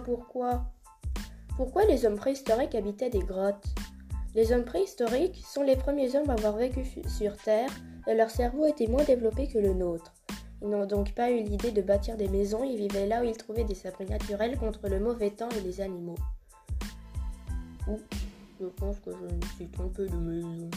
Pourquoi. Pourquoi les hommes préhistoriques habitaient des grottes? Les hommes préhistoriques sont les premiers hommes à avoir vécu sur Terre et leur cerveau était moins développé que le nôtre. Ils n'ont donc pas eu l'idée de bâtir des maisons, ils vivaient là où ils trouvaient des abris naturels contre le mauvais temps et les animaux. Ouh, je pense que je me suis trompé de maison.